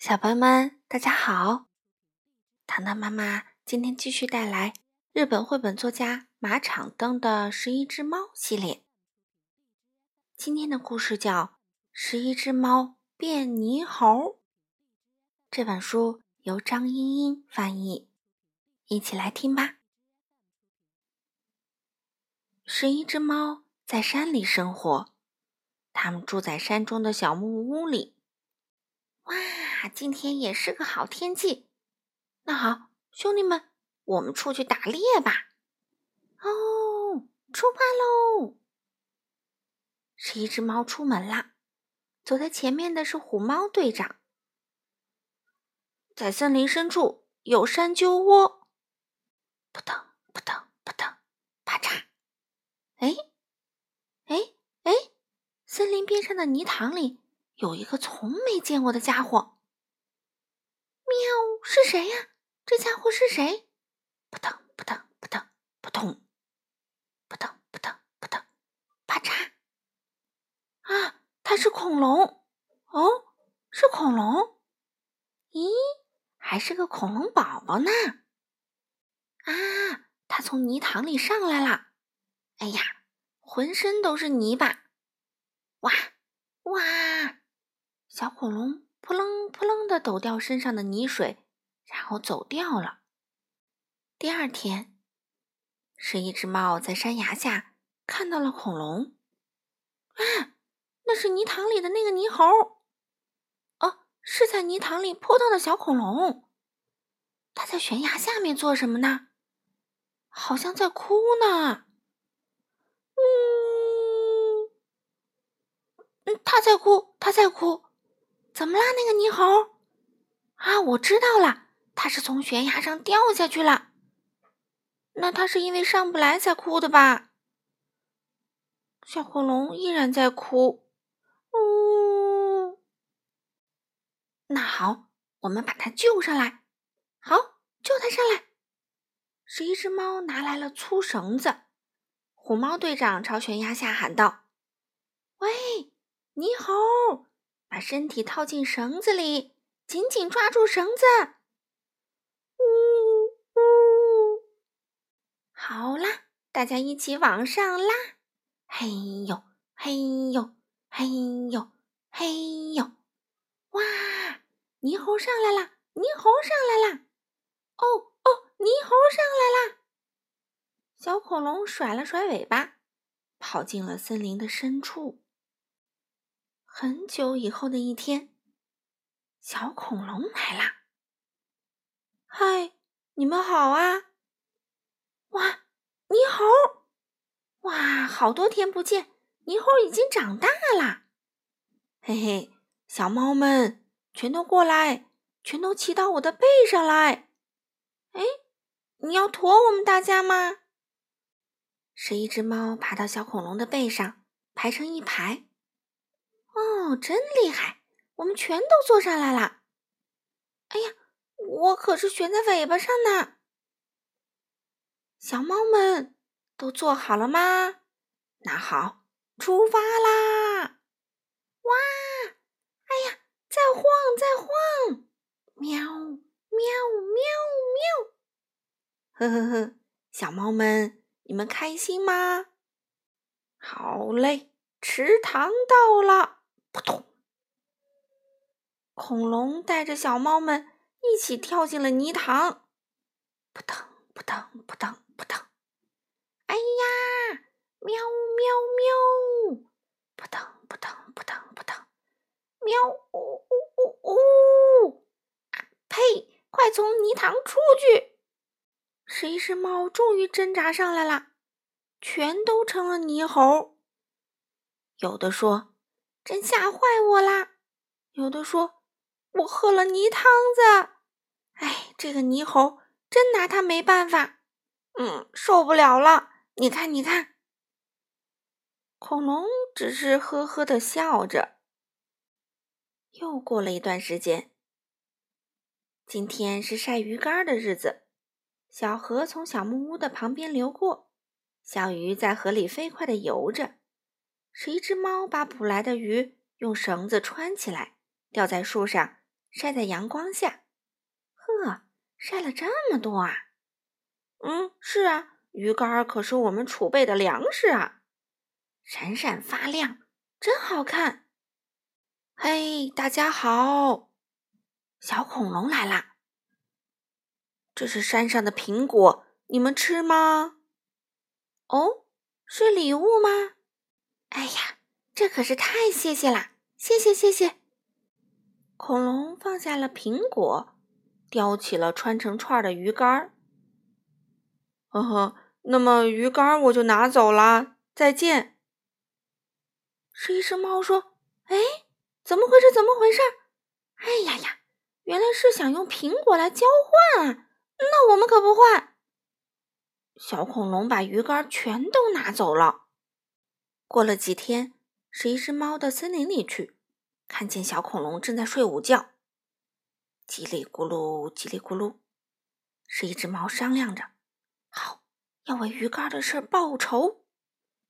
小朋友们，大家好！糖糖妈妈今天继续带来日本绘本作家马场灯的《十一只猫》系列。今天的故事叫《十一只猫变猕猴》。这本书由张英英翻译，一起来听吧。十一只猫在山里生活，它们住在山中的小木屋里。哇！今天也是个好天气，那好，兄弟们，我们出去打猎吧！哦，出发喽！是一只猫出门啦，走在前面的是虎猫队长。在森林深处有山鸠窝，扑腾扑腾扑腾，啪嚓！哎哎哎，森林边上的泥塘里有一个从没见过的家伙。喵，是谁呀？这家伙是谁？扑腾扑腾扑腾扑通，扑腾扑腾扑腾，啪嚓！啊，它是恐龙哦，是恐龙。咦，还是个恐龙宝宝呢！啊，它从泥塘里上来了。哎呀，浑身都是泥巴！哇，小恐龙。扑棱扑棱的抖掉身上的泥水，然后走掉了。第二天，是一只猫在山崖下看到了恐龙。啊，那是泥塘里的那个泥猴。哦，是在泥塘里扑腾的小恐龙。它在悬崖下面做什么呢？好像在哭呢。呜，嗯，它在哭，它在哭。怎么啦，那个泥猴？啊，我知道了，它是从悬崖上掉下去了。那它是因为上不来才哭的吧？小火龙依然在哭。呜，那好，我们把它救上来。好，救它上来。十一只猫拿来了粗绳子。虎猫队长朝悬崖下喊道：“喂，泥猴！”把身体套进绳子里，紧紧抓住绳子。呜呜，好啦，大家一起往上拉。嘿呦，嘿呦，嘿呦，嘿呦！哇，猕猴上来了，猕猴上来了！哦哦，猕猴上来了！小恐龙甩了甩尾巴，跑进了森林的深处。很久以后的一天，小恐龙来啦！嗨，你们好啊！哇，猕猴！哇，好多天不见，猕猴已经长大了。嘿嘿，小猫们全都过来，全都骑到我的背上来。哎，你要驮我们大家吗？十一只猫爬到小恐龙的背上，排成一排。哦，真厉害！我们全都坐上来了。哎呀，我可是悬在尾巴上呢。小猫们都坐好了吗？那好，出发啦！哇，哎呀，再晃再晃，喵喵喵喵！呵呵呵，小猫们，你们开心吗？好嘞，池塘到了。扑通！恐龙带着小猫们一起跳进了泥塘。扑腾扑腾扑腾扑腾！哎呀，喵喵喵！扑腾扑腾扑腾扑腾！喵呜呜呜呜！啊呸！快从泥塘出去！十一只猫终于挣扎上来了，全都成了泥猴。有的说。真吓坏我啦！有的说我喝了泥汤子，哎，这个泥猴真拿他没办法。嗯，受不了了！你看，你看，恐龙只是呵呵的笑着。又过了一段时间，今天是晒鱼干的日子。小河从小木屋的旁边流过，小鱼在河里飞快的游着。是一只猫把捕来的鱼用绳子穿起来，吊在树上，晒在阳光下。呵，晒了这么多啊！嗯，是啊，鱼干可是我们储备的粮食啊，闪闪发亮，真好看。嘿，大家好，小恐龙来啦！这是山上的苹果，你们吃吗？哦，是礼物吗？哎呀，这可是太谢谢啦！谢谢谢谢。恐龙放下了苹果，叼起了穿成串的鱼竿。呵呵，那么鱼竿我就拿走啦，再见。是一只猫说：“哎，怎么回事？怎么回事？哎呀呀，原来是想用苹果来交换啊！那我们可不换。”小恐龙把鱼竿全都拿走了。过了几天。是一只猫到森林里去，看见小恐龙正在睡午觉，叽里咕噜，叽里咕噜。是一只猫商量着，好，要为鱼竿的事报仇。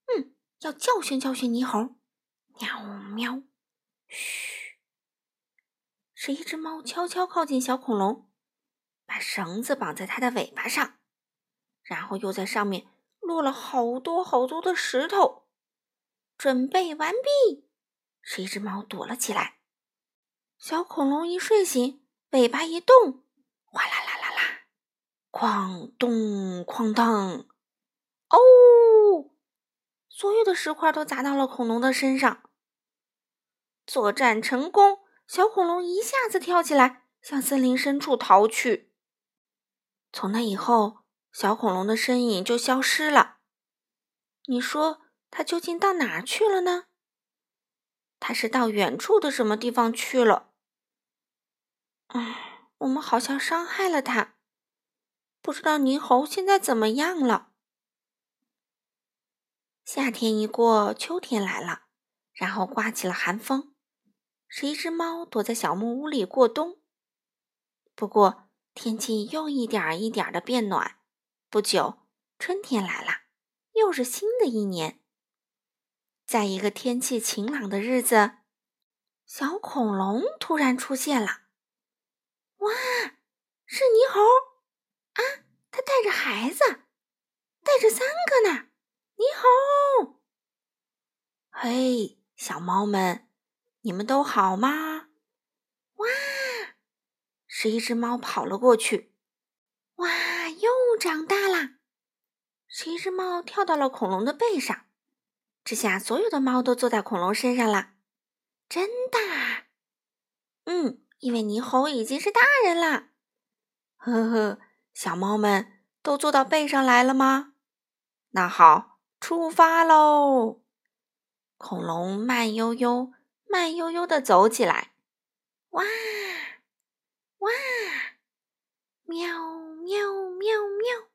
嗯，要教训教训泥猴。喵喵，嘘。是一只猫悄悄靠近小恐龙，把绳子绑在它的尾巴上，然后又在上面落了好多好多的石头。准备完毕，是一只猫躲了起来。小恐龙一睡醒，尾巴一动，哗啦啦啦啦，哐咚哐当，哦！所有的石块都砸到了恐龙的身上。作战成功，小恐龙一下子跳起来，向森林深处逃去。从那以后，小恐龙的身影就消失了。你说？他究竟到哪去了呢？他是到远处的什么地方去了？唉，我们好像伤害了他，不知道猕猴现在怎么样了。夏天一过，秋天来了，然后刮起了寒风。是一只猫躲在小木屋里过冬。不过天气又一点一点的变暖，不久春天来了，又是新的一年。在一个天气晴朗的日子，小恐龙突然出现了。哇，是猕猴啊！它带着孩子，带着三个呢。猕猴，嘿，小猫们，你们都好吗？哇，是一只猫跑了过去。哇，又长大啦！是一只猫跳到了恐龙的背上。这下所有的猫都坐在恐龙身上了，真的？嗯，因为猕猴已经是大人了。呵呵，小猫们都坐到背上来了吗？那好，出发喽！恐龙慢悠悠、慢悠悠的走起来。哇哇，喵喵喵喵！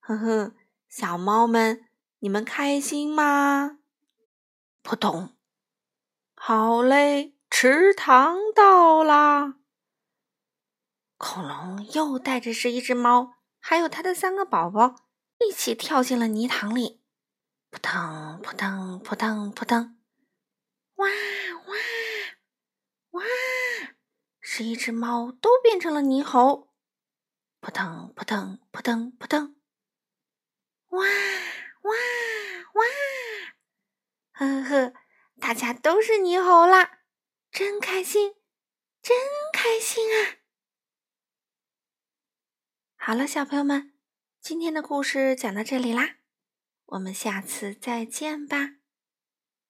呵呵，小猫们。你们开心吗？扑通！好嘞，池塘到啦！恐龙又带着是一只猫，还有它的三个宝宝，一起跳进了泥塘里。扑腾扑腾扑腾扑腾！哇哇哇！十一只猫都变成了泥猴。扑腾扑腾扑腾扑腾！哇！哇哇！呵呵，大家都是猕猴啦，真开心，真开心啊！好了，小朋友们，今天的故事讲到这里啦，我们下次再见吧。